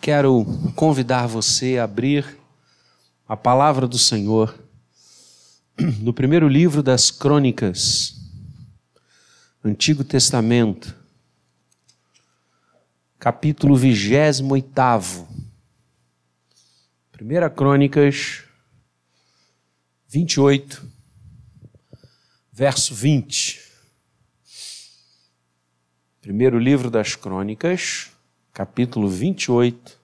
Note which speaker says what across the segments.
Speaker 1: quero convidar você a abrir a palavra do Senhor no primeiro livro das Crônicas, Antigo Testamento, capítulo 28. Primeira Crônicas 28, verso 20. Primeiro livro das Crônicas, capítulo 28,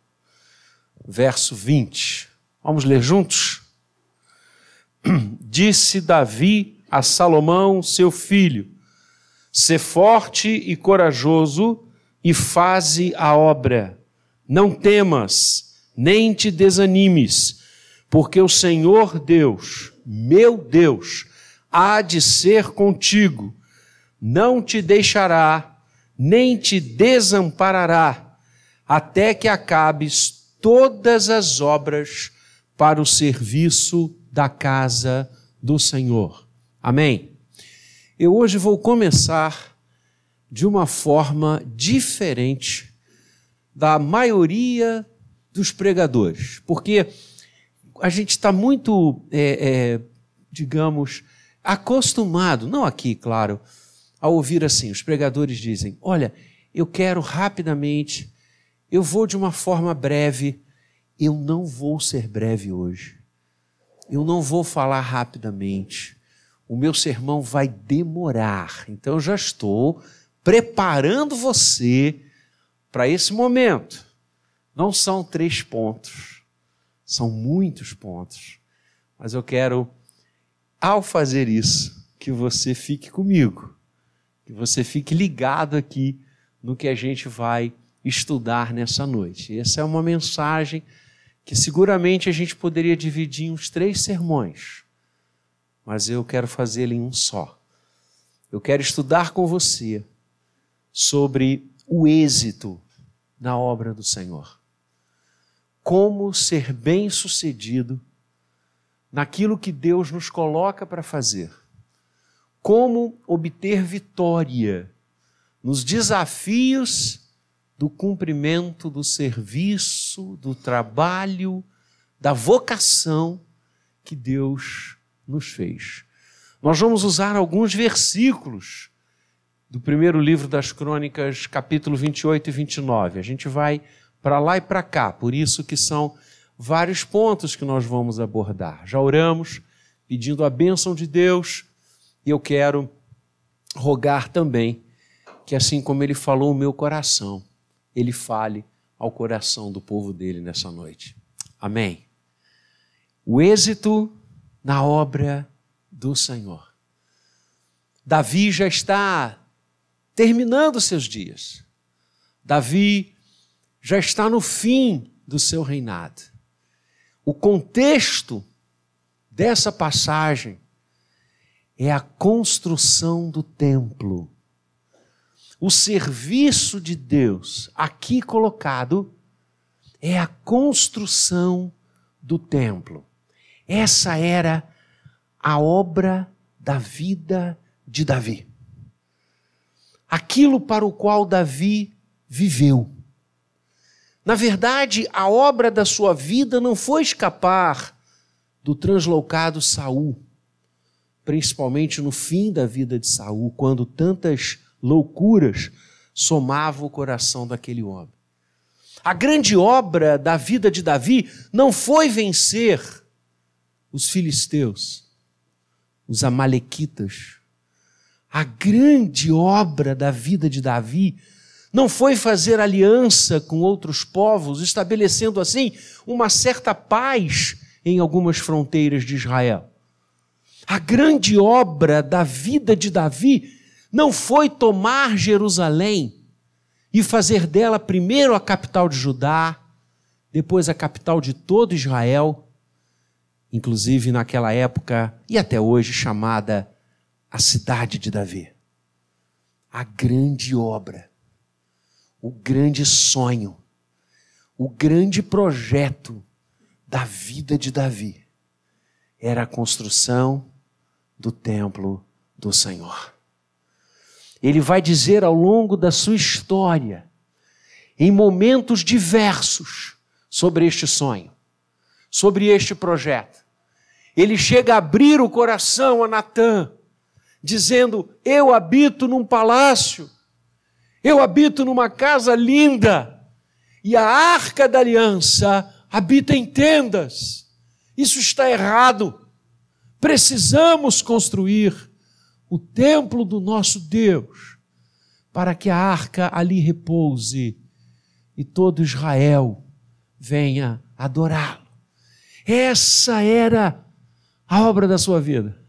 Speaker 1: verso 20. Vamos ler juntos? Disse Davi a Salomão, seu filho: Sê forte e corajoso e faze a obra. Não temas, nem te desanimes, porque o Senhor Deus, meu Deus, há de ser contigo. Não te deixará, nem te desamparará até que acabes todas as obras para o serviço da casa do Senhor. Amém? Eu hoje vou começar de uma forma diferente da maioria dos pregadores, porque a gente está muito, é, é, digamos, acostumado, não aqui, claro, a ouvir assim: os pregadores dizem, olha, eu quero rapidamente eu vou de uma forma breve. Eu não vou ser breve hoje. Eu não vou falar rapidamente. O meu sermão vai demorar. Então eu já estou preparando você para esse momento. Não são três pontos, são muitos pontos. Mas eu quero, ao fazer isso, que você fique comigo, que você fique ligado aqui no que a gente vai estudar nessa noite. Essa é uma mensagem que seguramente a gente poderia dividir em uns três sermões, mas eu quero fazê-la em um só. Eu quero estudar com você sobre o êxito na obra do Senhor. Como ser bem-sucedido naquilo que Deus nos coloca para fazer. Como obter vitória nos desafios do cumprimento do serviço, do trabalho, da vocação que Deus nos fez. Nós vamos usar alguns versículos do primeiro livro das Crônicas, capítulo 28 e 29. A gente vai para lá e para cá, por isso que são vários pontos que nós vamos abordar. Já oramos pedindo a bênção de Deus e eu quero rogar também que assim como ele falou o meu coração, ele fale ao coração do povo dele nessa noite. Amém. O êxito na obra do Senhor. Davi já está terminando seus dias. Davi já está no fim do seu reinado. O contexto dessa passagem é a construção do templo o serviço de Deus aqui colocado é a construção do templo. Essa era a obra da vida de Davi. Aquilo para o qual Davi viveu. Na verdade, a obra da sua vida não foi escapar do translocado Saul, principalmente no fim da vida de Saul, quando tantas loucuras somavam o coração daquele homem. A grande obra da vida de Davi não foi vencer os filisteus, os amalequitas. A grande obra da vida de Davi não foi fazer aliança com outros povos, estabelecendo assim uma certa paz em algumas fronteiras de Israel. A grande obra da vida de Davi não foi tomar Jerusalém e fazer dela primeiro a capital de Judá, depois a capital de todo Israel, inclusive naquela época e até hoje chamada a cidade de Davi. A grande obra, o grande sonho, o grande projeto da vida de Davi era a construção do templo do Senhor ele vai dizer ao longo da sua história em momentos diversos sobre este sonho, sobre este projeto. Ele chega a abrir o coração a Natã, dizendo: Eu habito num palácio, eu habito numa casa linda, e a arca da aliança habita em tendas. Isso está errado. Precisamos construir o templo do nosso Deus para que a arca ali repouse e todo Israel venha adorá-lo. Essa era a obra da sua vida.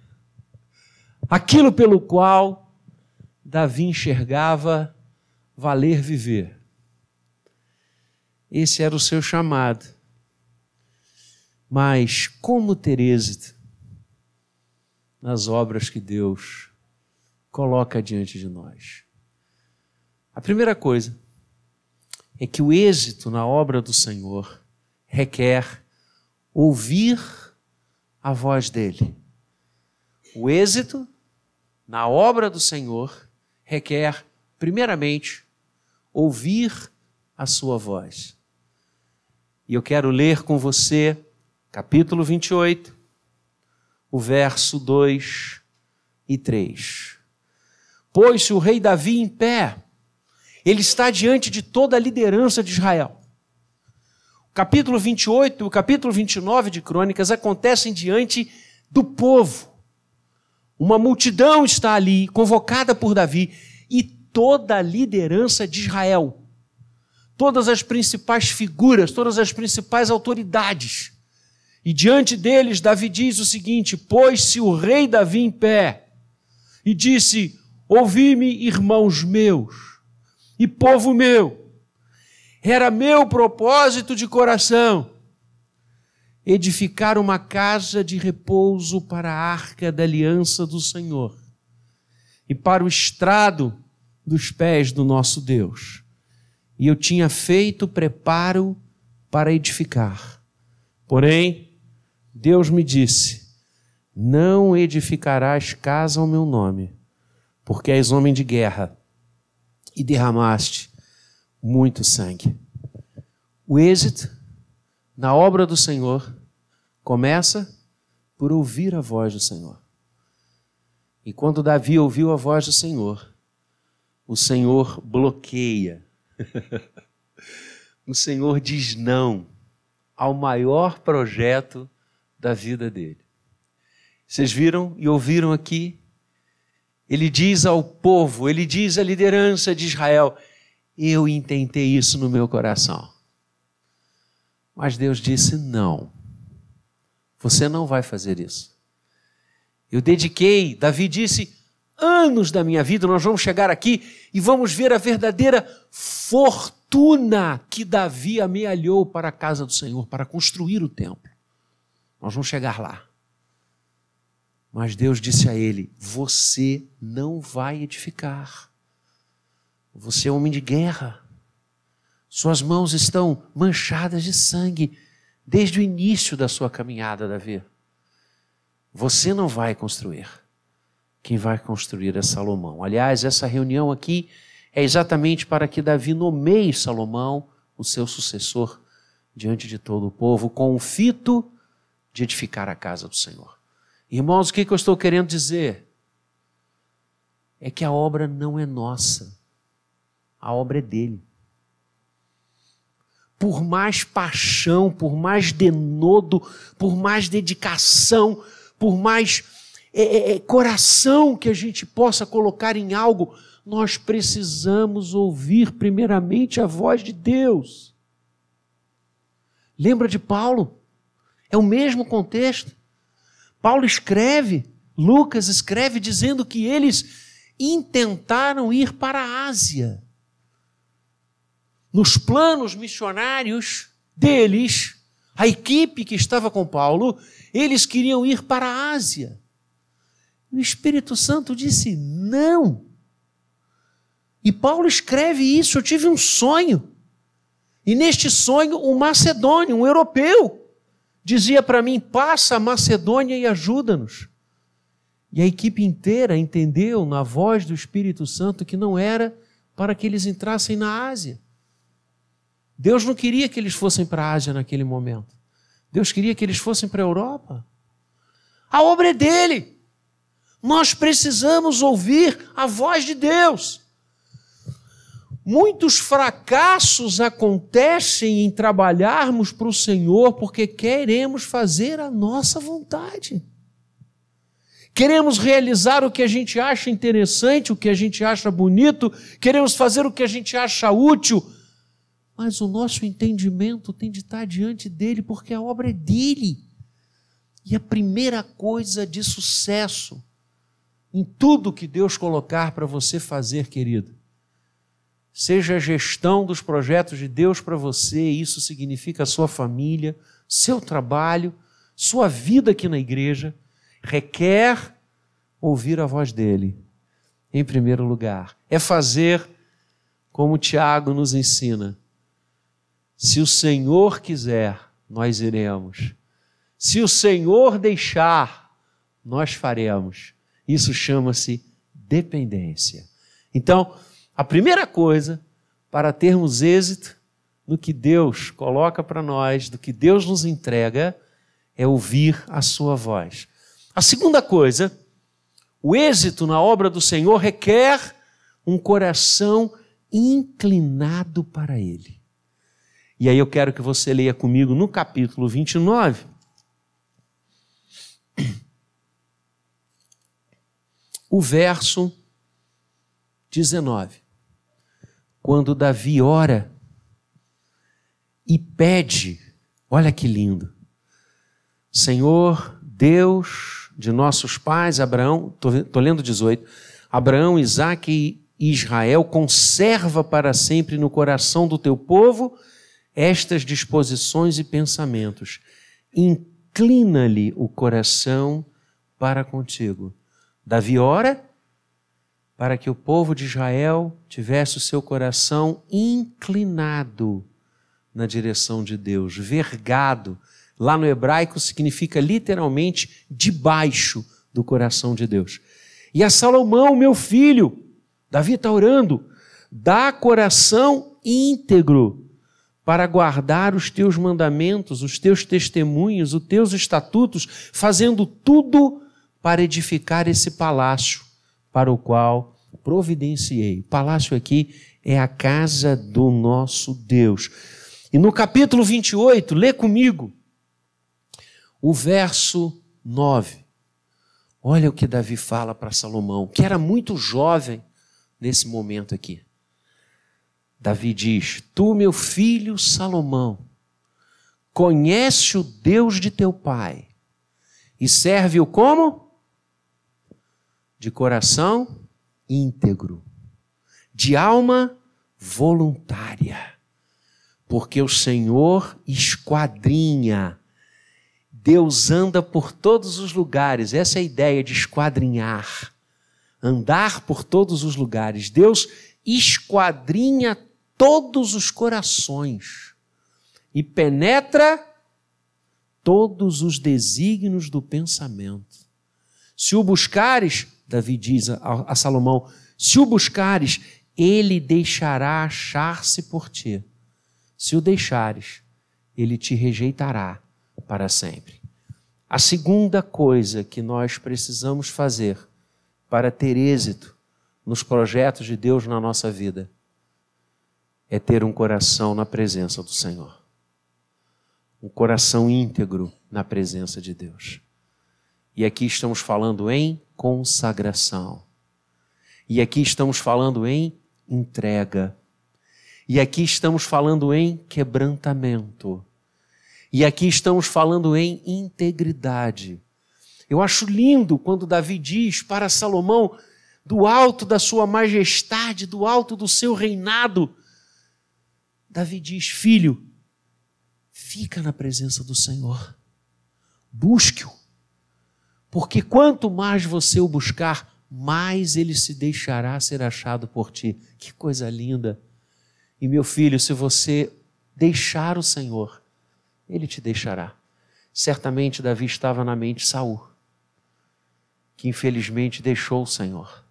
Speaker 1: Aquilo pelo qual Davi enxergava valer viver. Esse era o seu chamado. Mas como ter êxito nas obras que Deus coloca diante de nós? A primeira coisa é que o êxito na obra do Senhor requer ouvir a voz dele. O êxito na obra do Senhor requer, primeiramente, ouvir a sua voz. E eu quero ler com você, capítulo 28, o verso 2 e 3. Pois-se o rei Davi em pé, ele está diante de toda a liderança de Israel. O capítulo 28 e o capítulo 29 de Crônicas acontecem diante do povo. Uma multidão está ali, convocada por Davi, e toda a liderança de Israel. Todas as principais figuras, todas as principais autoridades. E diante deles, Davi diz o seguinte: Pôs-se o rei Davi em pé e disse: Ouvi-me, irmãos meus e povo meu. Era meu propósito de coração edificar uma casa de repouso para a arca da aliança do Senhor e para o estrado dos pés do nosso Deus. E eu tinha feito preparo para edificar. Porém, Deus me disse: Não edificarás casa ao meu nome, porque és homem de guerra e derramaste muito sangue. O êxito na obra do Senhor começa por ouvir a voz do Senhor. E quando Davi ouviu a voz do Senhor, o Senhor bloqueia. o Senhor diz não ao maior projeto da vida dele. Vocês viram e ouviram aqui ele diz ao povo, ele diz à liderança de Israel: Eu intentei isso no meu coração. Mas Deus disse: Não, você não vai fazer isso. Eu dediquei, Davi disse, anos da minha vida, nós vamos chegar aqui e vamos ver a verdadeira fortuna que Davi amealhou para a casa do Senhor, para construir o templo. Nós vamos chegar lá. Mas Deus disse a ele: Você não vai edificar. Você é homem de guerra. Suas mãos estão manchadas de sangue desde o início da sua caminhada, Davi. Você não vai construir. Quem vai construir é Salomão. Aliás, essa reunião aqui é exatamente para que Davi nomeie Salomão, o seu sucessor, diante de todo o povo, com o fito de edificar a casa do Senhor. Irmãos, o que, eu estou querendo dizer? É que a obra não é nossa, a obra é dele. Por mais paixão, por mais denodo, por mais dedicação, por mais é, é, é coração que a gente possa colocar em algo, nós precisamos ouvir primeiramente a voz de Deus. Lembra de Paulo? É o mesmo contexto. Paulo escreve, Lucas escreve dizendo que eles intentaram ir para a Ásia. Nos planos missionários deles, a equipe que estava com Paulo, eles queriam ir para a Ásia. O Espírito Santo disse: não. E Paulo escreve isso. Eu tive um sonho. E neste sonho, um macedônio, um europeu, dizia para mim: passa a Macedônia e ajuda-nos. E a equipe inteira entendeu na voz do Espírito Santo que não era para que eles entrassem na Ásia. Deus não queria que eles fossem para a Ásia naquele momento. Deus queria que eles fossem para a Europa. A obra é dele. Nós precisamos ouvir a voz de Deus. Muitos fracassos acontecem em trabalharmos para o Senhor porque queremos fazer a nossa vontade. Queremos realizar o que a gente acha interessante, o que a gente acha bonito, queremos fazer o que a gente acha útil, mas o nosso entendimento tem de estar diante dele porque a obra é dele. E a primeira coisa de sucesso em tudo que Deus colocar para você fazer, querido, seja a gestão dos projetos de Deus para você, isso significa a sua família, seu trabalho, sua vida aqui na igreja, requer ouvir a voz dele, em primeiro lugar. É fazer como Tiago nos ensina. Se o Senhor quiser, nós iremos. Se o Senhor deixar, nós faremos. Isso chama-se dependência. Então, a primeira coisa para termos êxito no que Deus coloca para nós, do que Deus nos entrega, é ouvir a sua voz. A segunda coisa, o êxito na obra do Senhor requer um coração inclinado para Ele. E aí eu quero que você leia comigo no capítulo 29. O verso 19 quando Davi ora e pede, olha que lindo, Senhor, Deus de nossos pais, Abraão, estou lendo 18, Abraão, Isaac e Israel, conserva para sempre no coração do teu povo estas disposições e pensamentos. Inclina-lhe o coração para contigo. Davi ora para que o povo de Israel tivesse o seu coração inclinado na direção de Deus, vergado. Lá no hebraico significa literalmente debaixo do coração de Deus. E a Salomão, meu filho, Davi está orando, dá coração íntegro para guardar os teus mandamentos, os teus testemunhos, os teus estatutos, fazendo tudo para edificar esse palácio para o qual providenciei. O palácio aqui é a casa do nosso Deus. E no capítulo 28, lê comigo o verso 9. Olha o que Davi fala para Salomão, que era muito jovem nesse momento aqui. Davi diz: Tu, meu filho Salomão, conhece o Deus de teu pai e serve-o como? De coração íntegro, de alma voluntária, porque o Senhor esquadrinha. Deus anda por todos os lugares, essa é a ideia de esquadrinhar, andar por todos os lugares. Deus esquadrinha todos os corações e penetra todos os desígnios do pensamento. Se o buscares, Davi diz a, a Salomão: se o buscares, ele deixará achar-se por ti. Se o deixares, ele te rejeitará para sempre. A segunda coisa que nós precisamos fazer para ter êxito nos projetos de Deus na nossa vida é ter um coração na presença do Senhor. Um coração íntegro na presença de Deus. E aqui estamos falando em consagração. E aqui estamos falando em entrega. E aqui estamos falando em quebrantamento. E aqui estamos falando em integridade. Eu acho lindo quando Davi diz para Salomão, do alto da sua majestade, do alto do seu reinado, Davi diz: Filho, fica na presença do Senhor, busque-o, porque quanto mais você o buscar, mais ele se deixará ser achado por ti. Que coisa linda! E meu filho, se você deixar o Senhor, ele te deixará. Certamente Davi estava na mente Saul, que infelizmente deixou o Senhor.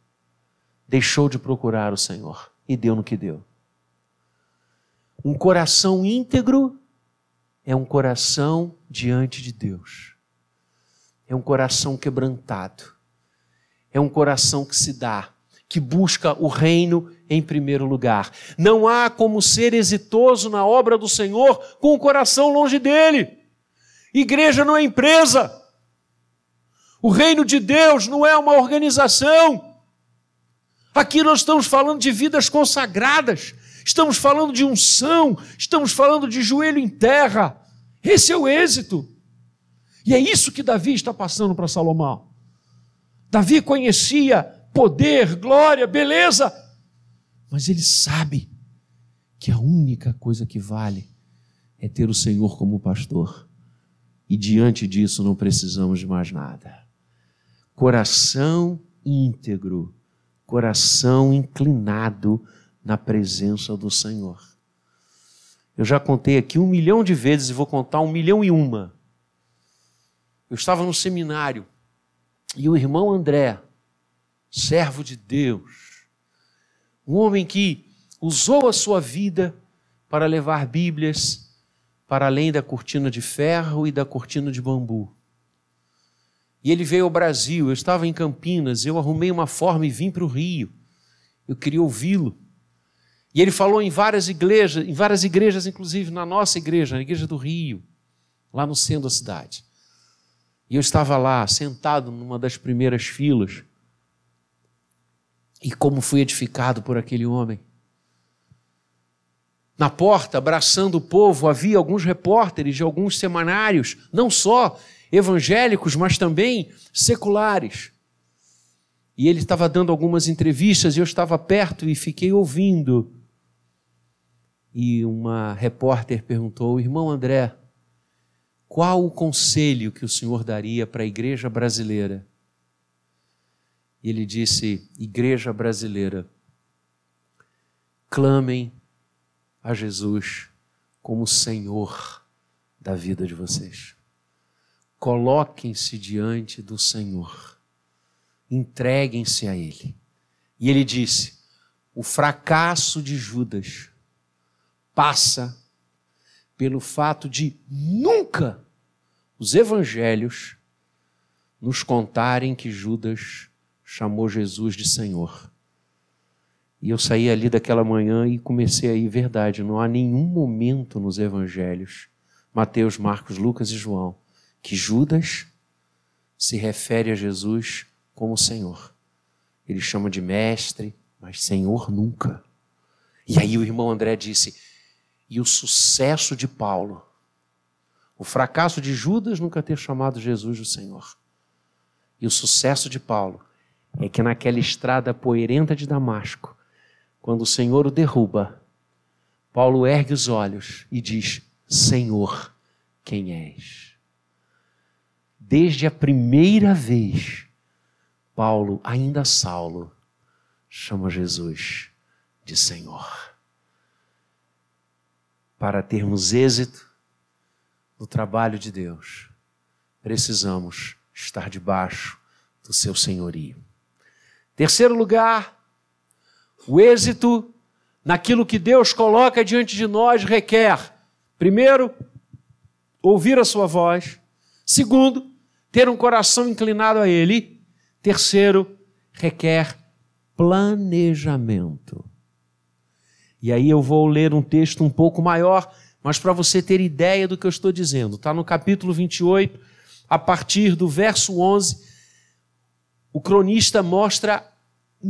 Speaker 1: Deixou de procurar o Senhor e deu no que deu. Um coração íntegro é um coração diante de Deus. É um coração quebrantado. É um coração que se dá, que busca o reino em primeiro lugar. Não há como ser exitoso na obra do Senhor com o coração longe dele. Igreja não é empresa. O reino de Deus não é uma organização. Aqui nós estamos falando de vidas consagradas, estamos falando de unção, estamos falando de joelho em terra. Esse é o êxito. E é isso que Davi está passando para Salomão. Davi conhecia poder, glória, beleza, mas ele sabe que a única coisa que vale é ter o Senhor como pastor. E diante disso não precisamos de mais nada. Coração íntegro, coração inclinado na presença do Senhor. Eu já contei aqui um milhão de vezes e vou contar um milhão e uma. Eu estava no seminário e o irmão André, servo de Deus, um homem que usou a sua vida para levar Bíblias para além da cortina de ferro e da cortina de bambu. E ele veio ao Brasil, eu estava em Campinas, eu arrumei uma forma e vim para o Rio. Eu queria ouvi-lo. E ele falou em várias igrejas, em várias igrejas, inclusive na nossa igreja, na igreja do Rio, lá no centro da cidade. E eu estava lá, sentado numa das primeiras filas. E como fui edificado por aquele homem. Na porta, abraçando o povo, havia alguns repórteres de alguns semanários, não só evangélicos, mas também seculares. E ele estava dando algumas entrevistas e eu estava perto e fiquei ouvindo e uma repórter perguntou: Irmão André, qual o conselho que o senhor daria para a igreja brasileira? E ele disse: Igreja brasileira, clamem a Jesus como Senhor da vida de vocês. Coloquem-se diante do Senhor, entreguem-se a Ele. E ele disse: o fracasso de Judas passa pelo fato de nunca os evangelhos nos contarem que Judas chamou Jesus de Senhor. E eu saí ali daquela manhã e comecei a ir, verdade, não há nenhum momento nos evangelhos, Mateus, Marcos, Lucas e João, que Judas se refere a Jesus como Senhor. Ele chama de mestre, mas Senhor nunca. E aí o irmão André disse: e o sucesso de Paulo. O fracasso de Judas nunca ter chamado Jesus o Senhor. E o sucesso de Paulo é que naquela estrada poeirenta de Damasco, quando o Senhor o derruba, Paulo ergue os olhos e diz: Senhor, quem és? Desde a primeira vez, Paulo, ainda Saulo, chama Jesus de Senhor para termos êxito no trabalho de Deus, precisamos estar debaixo do seu senhorio. Terceiro lugar, o êxito naquilo que Deus coloca diante de nós requer, primeiro, ouvir a sua voz, segundo, ter um coração inclinado a Ele, terceiro, requer planejamento. E aí eu vou ler um texto um pouco maior, mas para você ter ideia do que eu estou dizendo. Está no capítulo 28, a partir do verso 11, o cronista mostra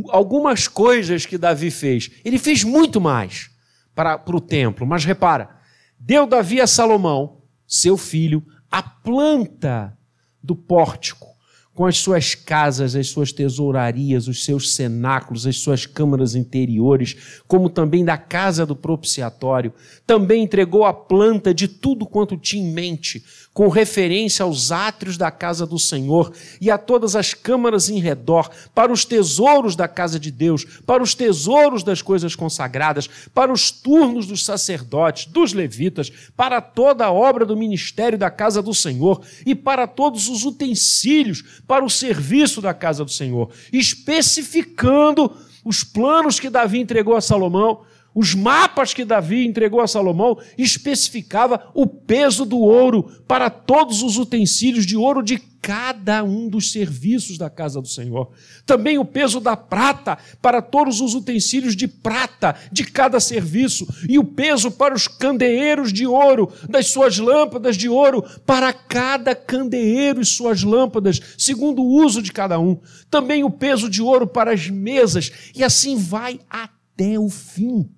Speaker 1: algumas coisas que Davi fez. Ele fez muito mais para, para o templo, mas repara, deu Davi a Salomão, seu filho, a planta do pórtico com as suas casas, as suas tesourarias, os seus cenáculos, as suas câmaras interiores, como também da casa do propiciatório. Também entregou a planta de tudo quanto tinha em mente, com referência aos átrios da casa do Senhor e a todas as câmaras em redor, para os tesouros da casa de Deus, para os tesouros das coisas consagradas, para os turnos dos sacerdotes, dos levitas, para toda a obra do ministério da casa do Senhor e para todos os utensílios para o serviço da casa do Senhor, especificando os planos que Davi entregou a Salomão, Os mapas que Davi entregou a Salomão especificava o peso do ouro para todos os utensílios de ouro de cada um dos serviços da casa do Senhor. Também o peso da prata para todos os utensílios de prata de cada serviço e o peso para os candeeiros de ouro das suas lâmpadas de ouro para cada candeeiro e suas lâmpadas, segundo o uso de cada um. Também o peso de ouro para as mesas e assim vai até o fim.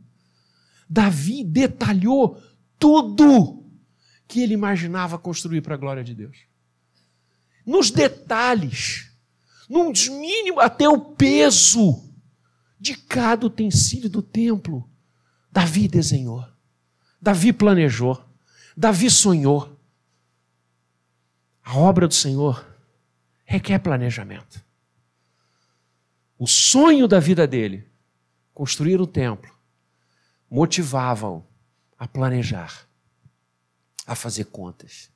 Speaker 1: Davi detalhou tudo que ele imaginava construir para a glória de Deus. Nos detalhes, num mínimo até o peso de cada utensílio do templo, Davi desenhou, Davi planejou, Davi sonhou. A obra do Senhor requer planejamento. O sonho da vida dele, construir o templo, motivava-o a planejar, a fazer contas,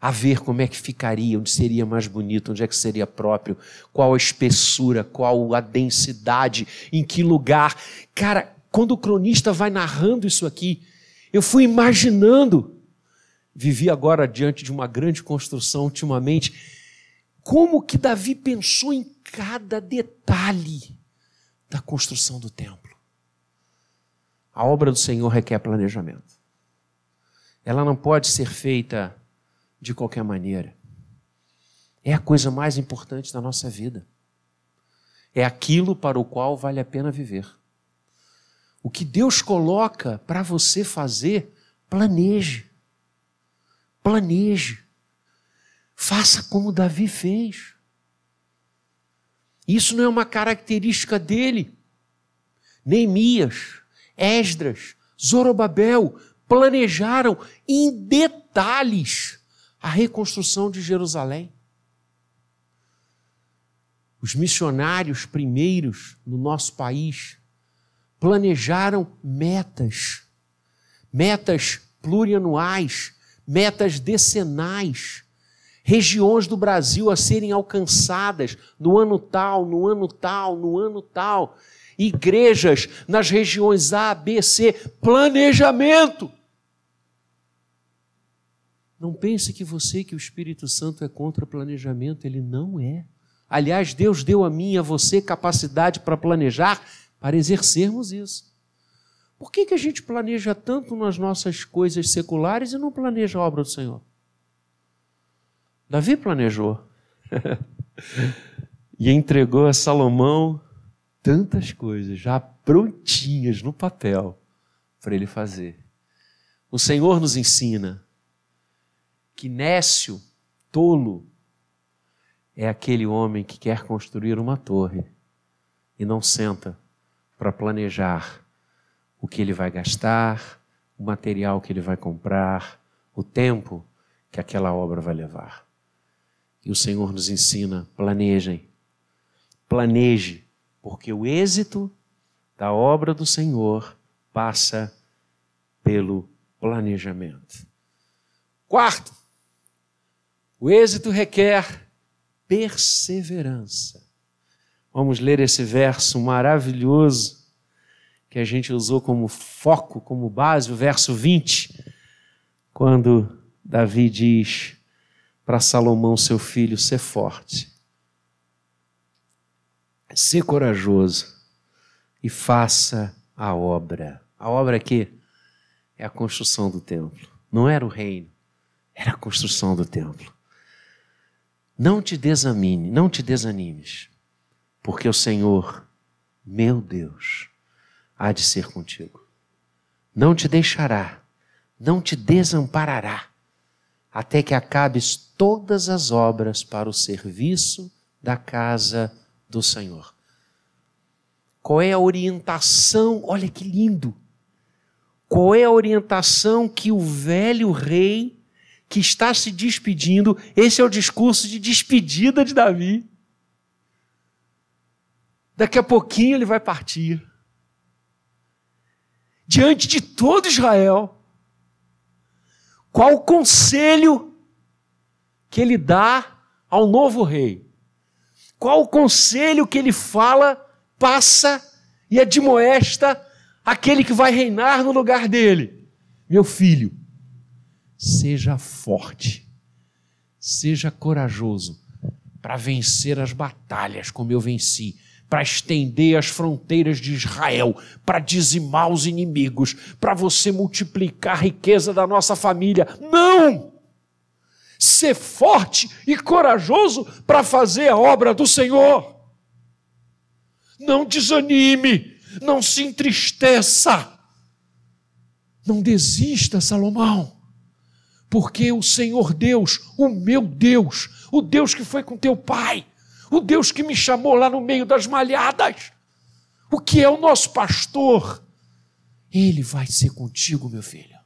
Speaker 1: a ver como é que ficaria, onde seria mais bonito, onde é que seria próprio, qual a espessura, qual a densidade, em que lugar. Cara, quando o cronista vai narrando isso aqui, eu fui imaginando, vivi agora diante de uma grande construção ultimamente, como que Davi pensou em cada detalhe da construção do templo. A obra do Senhor requer planejamento. Ela não pode ser feita de qualquer maneira. É a coisa mais importante da nossa vida. É aquilo para o qual vale a pena viver. O que Deus coloca para você fazer, planeje. Planeje. Faça como Davi fez. Isso não é uma característica dele. Neemias Esdras, Zorobabel planejaram em detalhes a reconstrução de Jerusalém. Os missionários primeiros no nosso país planejaram metas, metas plurianuais, metas decenais, regiões do Brasil a serem alcançadas no ano tal, no ano tal, no ano tal igrejas nas regiões A, B, C, planejamento. Não pense que você, que o Espírito Santo é contra planejamento, ele não é. Aliás, Deus deu a mim e a você capacidade para planejar, para exercermos isso. Por que, que a gente planeja tanto nas nossas coisas seculares e não planeja a obra do Senhor? Davi planejou e entregou a Salomão tantas coisas já prontinhas no papel para ele fazer. O Senhor nos ensina que nécio, tolo, é aquele homem que quer construir uma torre e não senta para planejar o que ele vai gastar, o material que ele vai comprar, o tempo que aquela obra vai levar. E o Senhor nos ensina: planejem, planeje porque o êxito da obra do Senhor passa pelo planejamento. Quarto, o êxito requer perseverança. Vamos ler esse verso maravilhoso que a gente usou como foco, como base, o verso 20, quando Davi diz para Salomão, seu filho, ser forte ser corajoso e faça a obra. A obra aqui é a construção do templo. Não era o reino, era a construção do templo. Não te desamine, não te desanimes, porque o Senhor, meu Deus, há de ser contigo. Não te deixará, não te desamparará, até que acabes todas as obras para o serviço da casa do Senhor. Qual é a orientação? Olha que lindo! Qual é a orientação que o velho rei que está se despedindo, esse é o discurso de despedida de Davi. Daqui a pouquinho ele vai partir. Diante de todo Israel, qual o conselho que ele dá ao novo rei? Qual o conselho que ele fala, passa e admoesta aquele que vai reinar no lugar dele. Meu filho, seja forte, seja corajoso para vencer as batalhas como eu venci, para estender as fronteiras de Israel, para dizimar os inimigos, para você multiplicar a riqueza da nossa família. Não! Ser forte e corajoso para fazer a obra do Senhor. Não desanime, não se entristeça. Não desista, Salomão porque o Senhor Deus, o meu Deus, o Deus que foi com teu pai, o Deus que me chamou lá no meio das malhadas, o que é o nosso pastor, ele vai ser contigo, meu filho.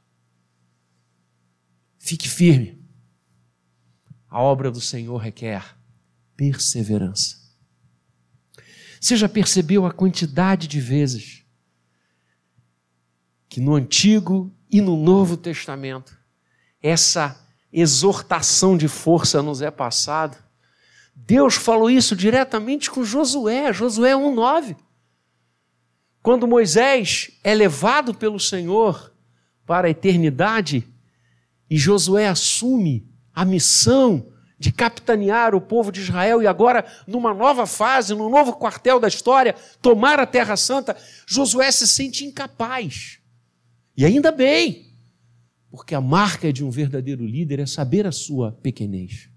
Speaker 1: Fique firme. A obra do Senhor requer perseverança. Você já percebeu a quantidade de vezes que no Antigo e no Novo Testamento essa exortação de força nos é passada. Deus falou isso diretamente com Josué, Josué 1:9. Quando Moisés é levado pelo Senhor para a eternidade e Josué assume a missão de capitanear o povo de Israel e agora, numa nova fase, num novo quartel da história, tomar a Terra Santa, Josué se sente incapaz. E ainda bem, porque a marca de um verdadeiro líder é saber a sua pequenez.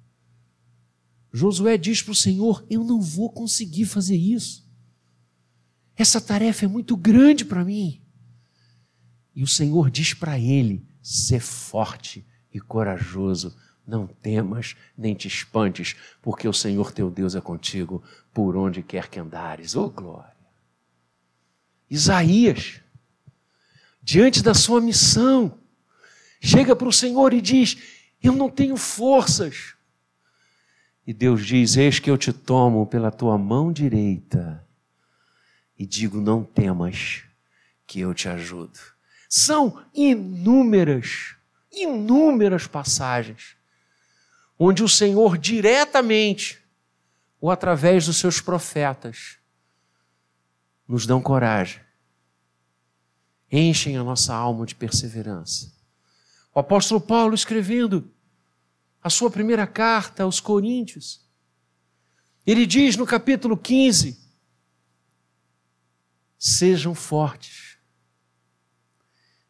Speaker 1: Josué diz para o Senhor: Eu não vou conseguir fazer isso. Essa tarefa é muito grande para mim. E o Senhor diz para ele: Ser forte e corajoso, não temas nem te espantes, porque o Senhor teu Deus é contigo por onde quer que andares. Oh glória! Isaías, diante da sua missão, chega para o Senhor e diz: Eu não tenho forças. E Deus diz: Eis que eu te tomo pela tua mão direita e digo: Não temas, que eu te ajudo. São inúmeras, inúmeras passagens onde o Senhor diretamente ou através dos seus profetas nos dão coragem, enchem a nossa alma de perseverança. O apóstolo Paulo escrevendo a sua primeira carta aos Coríntios, ele diz no capítulo 15: Sejam fortes,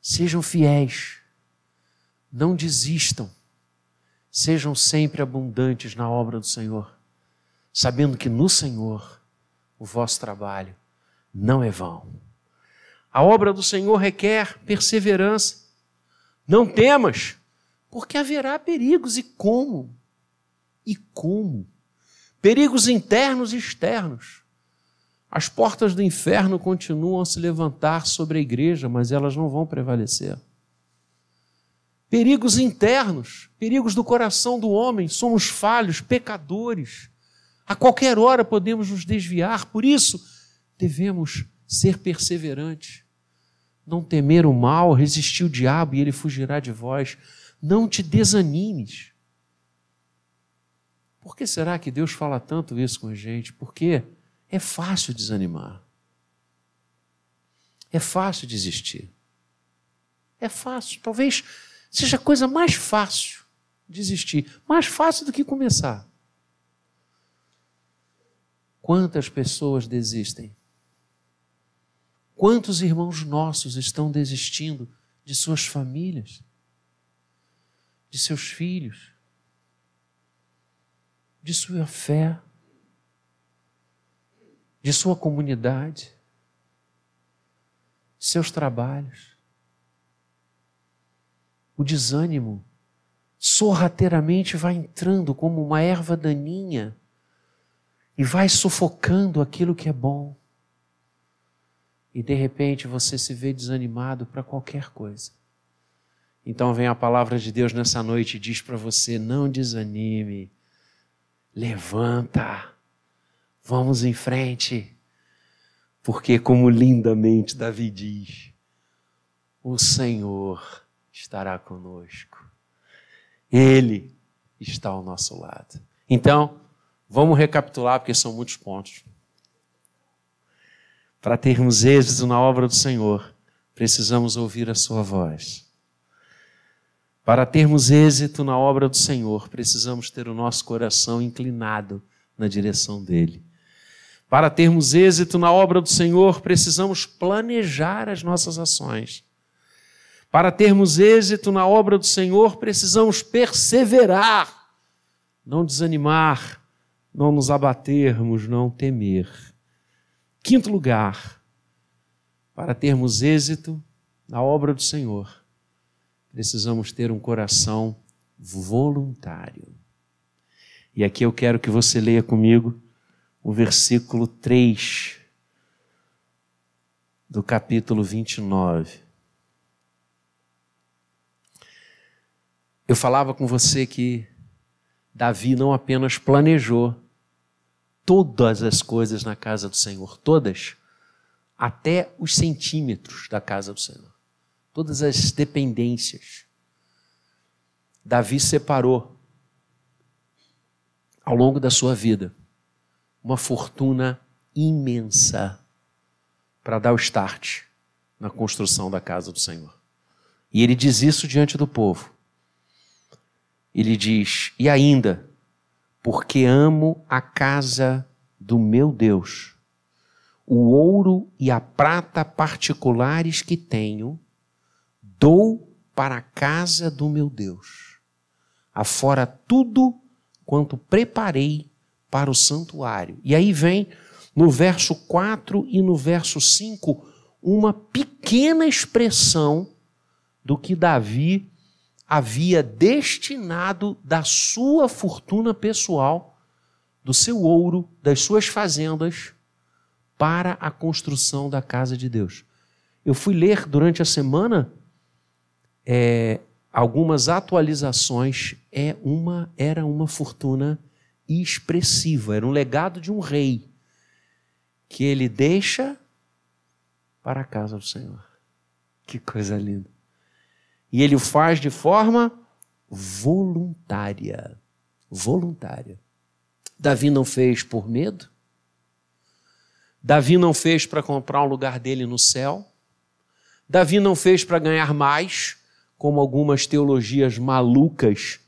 Speaker 1: sejam fiéis, não desistam, sejam sempre abundantes na obra do Senhor, sabendo que no Senhor o vosso trabalho não é vão. A obra do Senhor requer perseverança. Não temas, porque haverá perigos. E como? E como? Perigos internos e externos. As portas do inferno continuam a se levantar sobre a igreja, mas elas não vão prevalecer. Perigos internos, perigos do coração do homem, somos falhos, pecadores. A qualquer hora podemos nos desviar, por isso devemos ser perseverantes não temer o mal, resistir o diabo e ele fugirá de vós. Não te desanimes. Por que será que Deus fala tanto isso com a gente? Porque é fácil desanimar. É fácil desistir. É fácil. Talvez seja a coisa mais fácil desistir. Mais fácil do que começar. Quantas pessoas desistem? Quantos irmãos nossos estão desistindo de suas famílias, de seus filhos, de sua fé, de sua comunidade, de seus trabalhos? O desânimo sorrateiramente vai entrando como uma erva daninha e vai sufocando aquilo que é bom. E de repente você se vê desanimado para qualquer coisa. Então vem a palavra de Deus nessa noite e diz para você: não desanime, levanta, vamos em frente, porque, como lindamente Davi diz, o Senhor estará conosco, Ele está ao nosso lado. Então, vamos recapitular, porque são muitos pontos para termos êxito na obra do Senhor, precisamos ouvir a Sua voz. Para termos êxito na obra do Senhor, precisamos ter o nosso coração inclinado na direção dele. Para termos êxito na obra do Senhor, precisamos planejar as nossas ações. Para termos êxito na obra do Senhor, precisamos perseverar, não desanimar, não nos abatermos, não temer. Quinto lugar, para termos êxito na obra do Senhor, precisamos ter um coração voluntário. E aqui eu quero que você leia comigo o versículo 3 do capítulo 29. Eu falava com você que Davi não apenas planejou todas as coisas na casa do Senhor, todas, até os centímetros da casa do Senhor todas as dependências. Davi separou, ao longo da sua vida, uma fortuna imensa para dar o start na construção da casa do Senhor. E ele diz isso diante do povo. Ele diz: E ainda, porque amo a casa do meu Deus, o ouro e a prata particulares que tenho, dou para a casa do meu Deus, afora tudo quanto preparei para o santuário. E aí vem no verso 4 e no verso 5 uma pequena expressão do que Davi havia destinado da sua fortuna pessoal, do seu ouro, das suas fazendas, para a construção da casa de Deus. Eu fui ler durante a semana é, algumas atualizações, é uma, era uma fortuna expressiva, era um legado de um rei que ele deixa para a casa do Senhor. Que coisa linda. E ele o faz de forma voluntária. Voluntária. Davi não fez por medo. Davi não fez para comprar um lugar dele no céu. Davi não fez para ganhar mais como algumas teologias malucas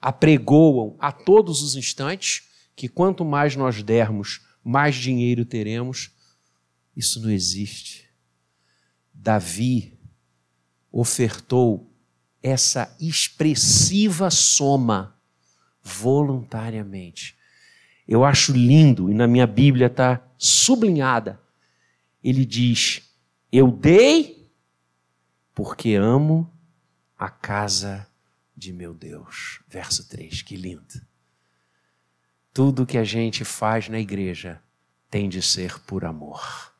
Speaker 1: apregoam a todos os instantes, que quanto mais nós dermos, mais dinheiro teremos. Isso não existe. Davi ofertou essa expressiva soma voluntariamente. Eu acho lindo, e na minha Bíblia está sublinhada. Ele diz: Eu dei porque amo a casa de meu Deus. Verso 3, que lindo. Tudo que a gente faz na igreja tem de ser por amor.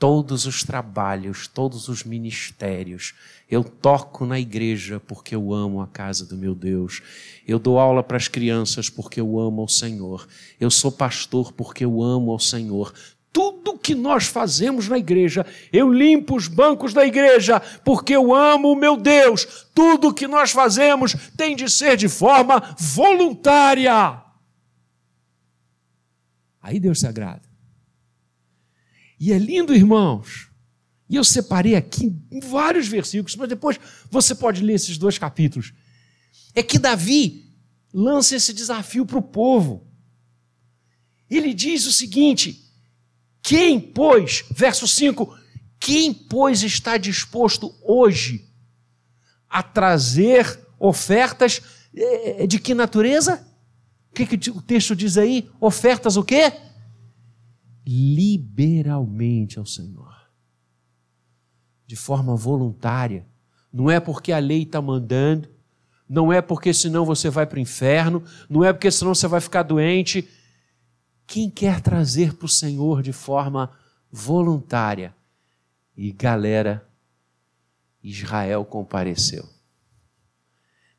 Speaker 1: Todos os trabalhos, todos os ministérios, eu toco na igreja porque eu amo a casa do meu Deus. Eu dou aula para as crianças porque eu amo ao Senhor. Eu sou pastor porque eu amo ao Senhor tudo que nós fazemos na igreja. Eu limpo os bancos da igreja porque eu amo o meu Deus. Tudo que nós fazemos tem de ser de forma voluntária. Aí Deus se agrada. E é lindo, irmãos. E eu separei aqui vários versículos, mas depois você pode ler esses dois capítulos. É que Davi lança esse desafio para o povo. Ele diz o seguinte: quem, pois, verso 5, quem, pois, está disposto hoje a trazer ofertas eh, de que natureza? O que, que o texto diz aí? Ofertas o quê? Liberalmente ao Senhor. De forma voluntária. Não é porque a lei está mandando, não é porque senão você vai para o inferno, não é porque senão você vai ficar doente quem quer trazer para o Senhor de forma voluntária? E galera, Israel compareceu.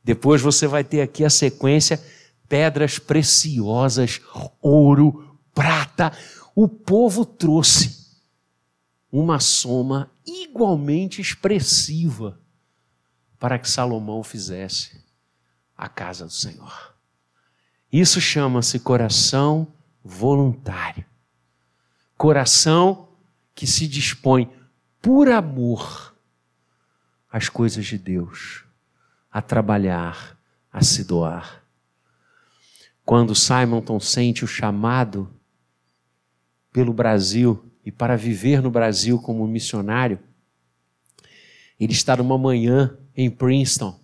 Speaker 1: Depois você vai ter aqui a sequência: pedras preciosas, ouro, prata. O povo trouxe uma soma igualmente expressiva para que Salomão fizesse a casa do Senhor. Isso chama-se coração voluntário. Coração que se dispõe por amor às coisas de Deus, a trabalhar, a se doar. Quando Simonton sente o chamado pelo Brasil e para viver no Brasil como missionário, ele está numa manhã em Princeton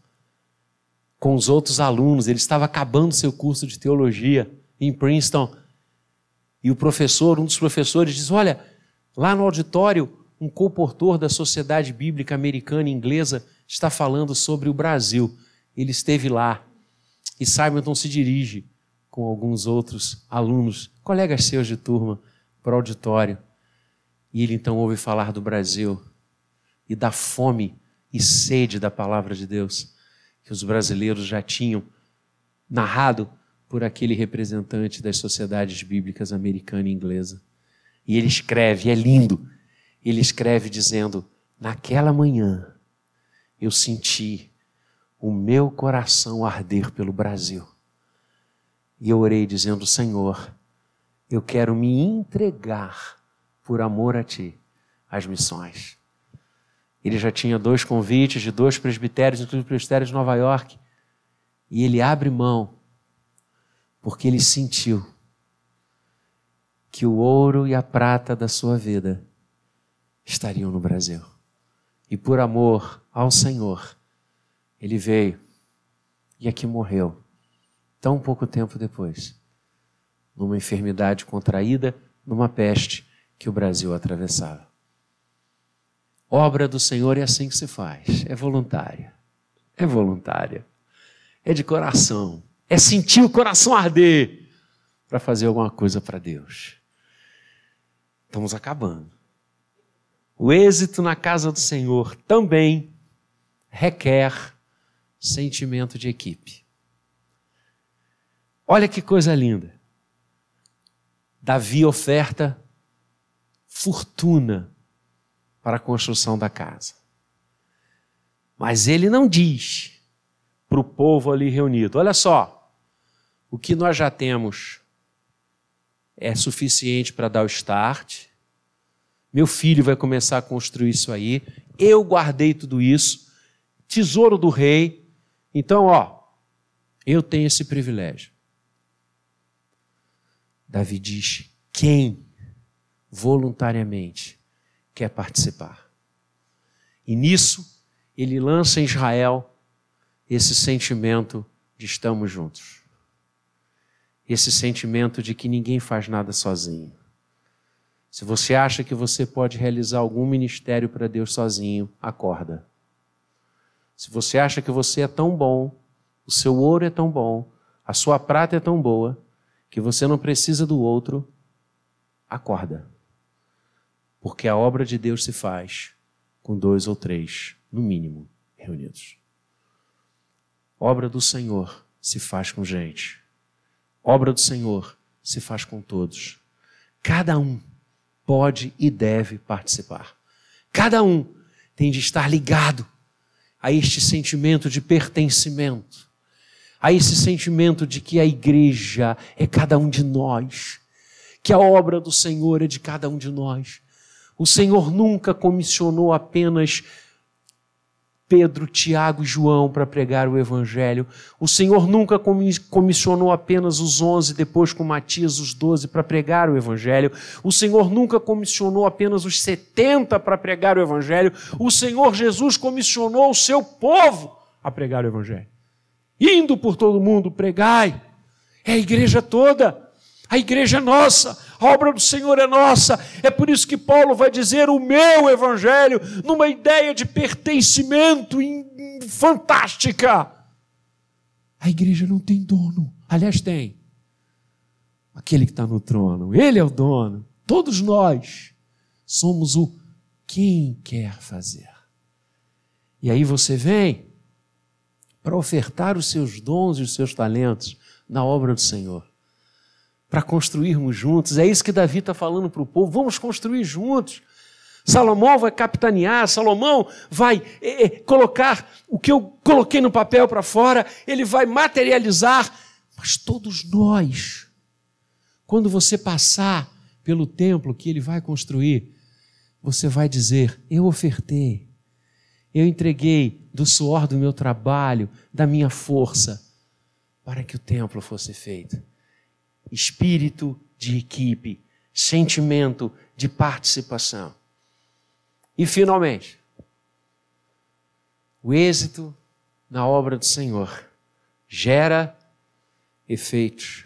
Speaker 1: com os outros alunos, ele estava acabando seu curso de teologia em Princeton. E o professor, um dos professores, diz: Olha, lá no auditório, um comportor da Sociedade Bíblica Americana e Inglesa está falando sobre o Brasil. Ele esteve lá. E Simonton se dirige com alguns outros alunos, colegas seus de turma, para o auditório. E ele então ouve falar do Brasil e da fome e sede da palavra de Deus que os brasileiros já tinham narrado por aquele representante das sociedades bíblicas americana e inglesa. E ele escreve, é lindo, ele escreve dizendo: Naquela manhã eu senti o meu coração arder pelo Brasil. E eu orei dizendo: Senhor, eu quero me entregar por amor a Ti às missões. Ele já tinha dois convites de dois presbitérios, inclusive o presbitério de Nova York. E ele abre mão, porque ele sentiu que o ouro e a prata da sua vida estariam no Brasil. E por amor ao Senhor, ele veio e aqui morreu, tão pouco tempo depois, numa enfermidade contraída, numa peste que o Brasil atravessava. Obra do Senhor é assim que se faz, é voluntária. É voluntária. É de coração. É sentir o coração arder para fazer alguma coisa para Deus. Estamos acabando. O êxito na casa do Senhor também requer sentimento de equipe. Olha que coisa linda. Davi oferta fortuna para a construção da casa. Mas ele não diz para o povo ali reunido: olha só, o que nós já temos é suficiente para dar o start. Meu filho vai começar a construir isso aí. Eu guardei tudo isso. Tesouro do rei. Então, ó, eu tenho esse privilégio. Davi diz: quem voluntariamente quer participar. E nisso, ele lança em Israel esse sentimento de estamos juntos. Esse sentimento de que ninguém faz nada sozinho. Se você acha que você pode realizar algum ministério para Deus sozinho, acorda. Se você acha que você é tão bom, o seu ouro é tão bom, a sua prata é tão boa, que você não precisa do outro, acorda. Porque a obra de Deus se faz com dois ou três, no mínimo, reunidos. Obra do Senhor se faz com gente. Obra do Senhor se faz com todos. Cada um pode e deve participar. Cada um tem de estar ligado a este sentimento de pertencimento, a esse sentimento de que a igreja é cada um de nós, que a obra do Senhor é de cada um de nós. O Senhor nunca comissionou apenas Pedro, Tiago e João para pregar o Evangelho. O Senhor nunca comissionou apenas os onze, depois com Matias os doze para pregar o Evangelho. O Senhor nunca comissionou apenas os setenta para pregar o Evangelho. O Senhor Jesus comissionou o seu povo a pregar o Evangelho. Indo por todo mundo, pregai. É a igreja toda. A igreja é nossa, a obra do Senhor é nossa. É por isso que Paulo vai dizer o meu evangelho, numa ideia de pertencimento fantástica. A igreja não tem dono. Aliás, tem. Aquele que está no trono. Ele é o dono. Todos nós somos o quem quer fazer. E aí você vem para ofertar os seus dons e os seus talentos na obra do Senhor para construirmos juntos. É isso que Davi está falando para o povo. Vamos construir juntos. Salomão vai capitanear, Salomão vai é, é colocar o que eu coloquei no papel para fora, ele vai materializar. Mas todos nós, quando você passar pelo templo que ele vai construir, você vai dizer: Eu ofertei, eu entreguei do suor do meu trabalho, da minha força, para que o templo fosse feito. Espírito de equipe, sentimento de participação. E, finalmente, o êxito na obra do Senhor gera efeitos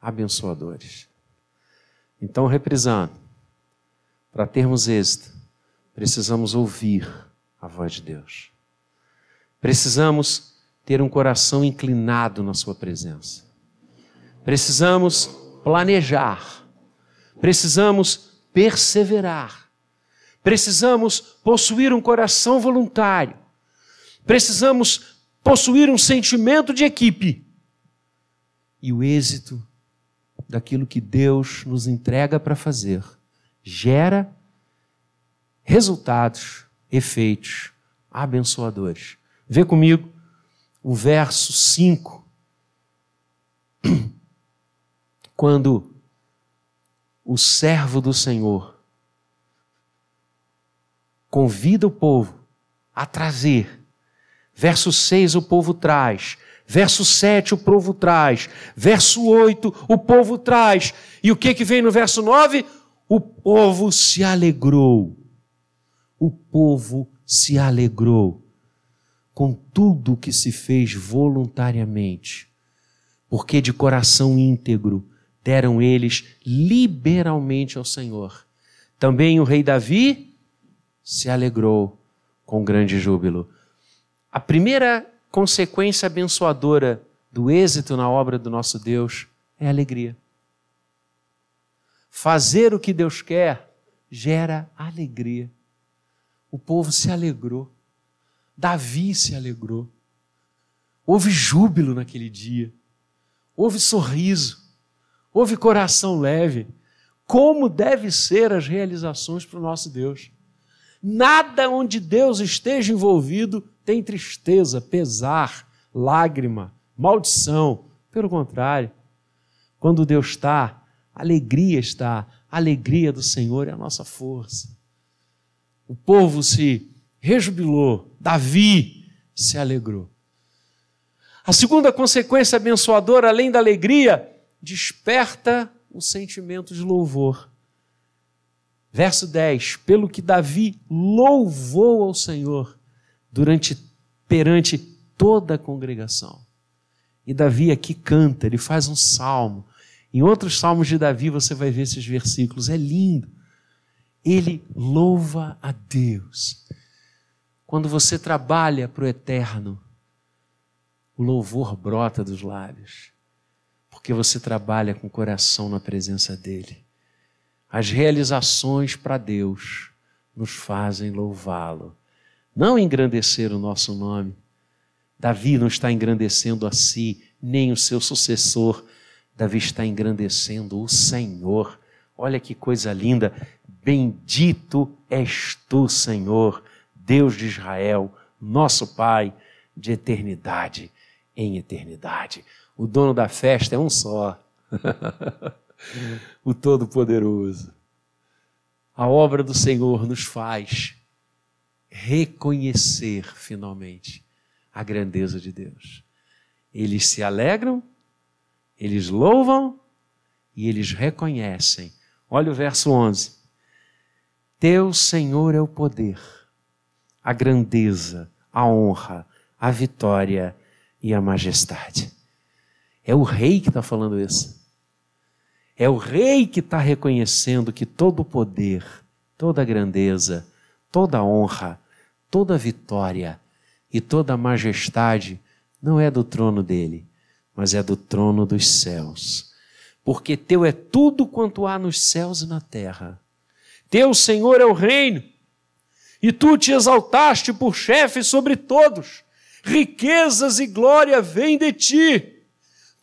Speaker 1: abençoadores. Então, reprisando, para termos êxito, precisamos ouvir a voz de Deus. Precisamos ter um coração inclinado na Sua presença. Precisamos planejar. Precisamos perseverar. Precisamos possuir um coração voluntário. Precisamos possuir um sentimento de equipe. E o êxito daquilo que Deus nos entrega para fazer gera resultados, efeitos abençoadores. Vê comigo o verso 5. Quando o servo do Senhor convida o povo a trazer. Verso 6 o povo traz. Verso 7 o povo traz. Verso 8 o povo traz. E o que que vem no verso 9? O povo se alegrou. O povo se alegrou com tudo que se fez voluntariamente, porque de coração íntegro deram eles liberalmente ao Senhor. Também o rei Davi se alegrou com grande júbilo. A primeira consequência abençoadora do êxito na obra do nosso Deus é alegria. Fazer o que Deus quer gera alegria. O povo se alegrou. Davi se alegrou. Houve júbilo naquele dia. Houve sorriso. Houve coração leve. Como devem ser as realizações para o nosso Deus. Nada onde Deus esteja envolvido tem tristeza, pesar, lágrima, maldição. Pelo contrário, quando Deus está, alegria está, a alegria do Senhor é a nossa força. O povo se rejubilou, Davi se alegrou. A segunda consequência abençoadora, além da alegria, desperta o sentimento de louvor. Verso 10: Pelo que Davi louvou ao Senhor durante perante toda a congregação. E Davi aqui canta, ele faz um salmo, em outros salmos de Davi você vai ver esses versículos, é lindo. Ele louva a Deus. Quando você trabalha para o eterno, o louvor brota dos lábios, porque você trabalha com o coração na presença dEle. As realizações para Deus nos fazem louvá-lo, não engrandecer o nosso nome. Davi não está engrandecendo a si, nem o seu sucessor Davi está engrandecendo o Senhor. Olha que coisa linda. Bendito és tu, Senhor, Deus de Israel, nosso Pai, de eternidade em eternidade. O dono da festa é um só. o Todo-Poderoso. A obra do Senhor nos faz reconhecer finalmente a grandeza de Deus. Eles se alegram eles louvam e eles reconhecem. Olha o verso 11. Teu Senhor é o poder, a grandeza, a honra, a vitória e a majestade. É o rei que está falando isso. É o rei que está reconhecendo que todo o poder, toda a grandeza, toda a honra, toda a vitória e toda a majestade não é do trono dele, mas é do trono dos céus. Porque teu é tudo quanto há nos céus e na terra. Teu, Senhor, é o reino, e tu te exaltaste por chefe sobre todos. Riquezas e glória vêm de ti.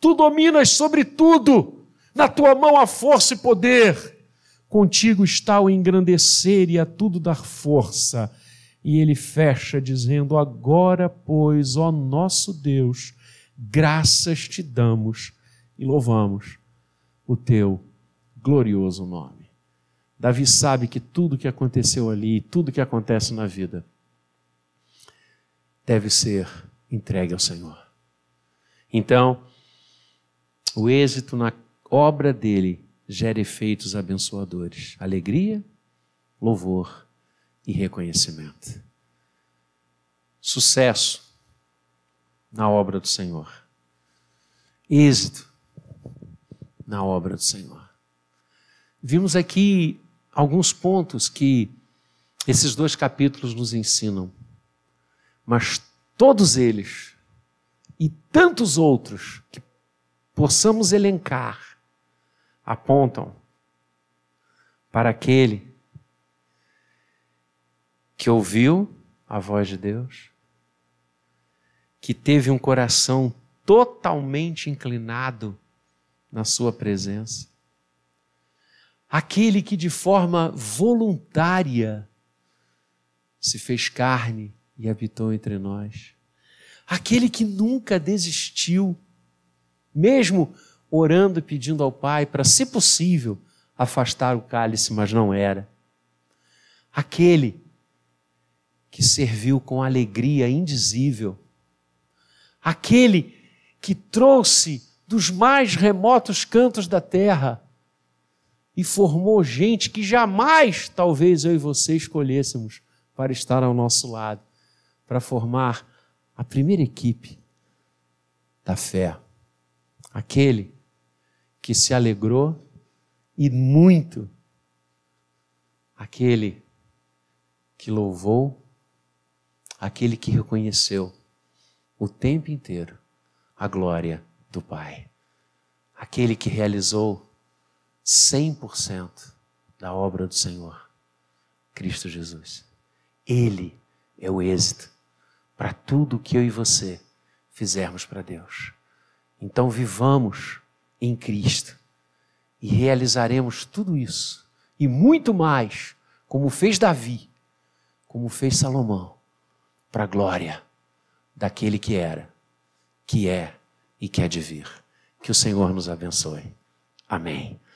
Speaker 1: Tu dominas sobre tudo. Na tua mão há força e poder. Contigo está o engrandecer e a tudo dar força. E ele fecha dizendo: Agora, pois, ó nosso Deus, graças te damos e louvamos o teu glorioso nome. Davi sabe que tudo que aconteceu ali, tudo que acontece na vida, deve ser entregue ao Senhor. Então, o êxito na obra dele gera efeitos abençoadores: alegria, louvor e reconhecimento. Sucesso na obra do Senhor. Êxito na obra do Senhor. Vimos aqui alguns pontos que esses dois capítulos nos ensinam, mas todos eles e tantos outros que possamos elencar apontam para aquele que ouviu a voz de Deus, que teve um coração totalmente inclinado na Sua presença, aquele que de forma voluntária se fez carne e habitou entre nós, aquele que nunca desistiu, mesmo orando e pedindo ao Pai para, se possível, afastar o cálice, mas não era. Aquele que serviu com alegria indizível, aquele que trouxe dos mais remotos cantos da terra e formou gente que jamais, talvez eu e você escolhêssemos para estar ao nosso lado, para formar a primeira equipe da fé. Aquele que se alegrou e muito, aquele que louvou, aquele que reconheceu o tempo inteiro a glória do Pai, aquele que realizou 100% da obra do Senhor, Cristo Jesus. Ele é o êxito para tudo que eu e você fizermos para Deus. Então vivamos em Cristo e realizaremos tudo isso e muito mais, como fez Davi, como fez Salomão, para a glória daquele que era, que é e que há de vir. Que o Senhor nos abençoe. Amém.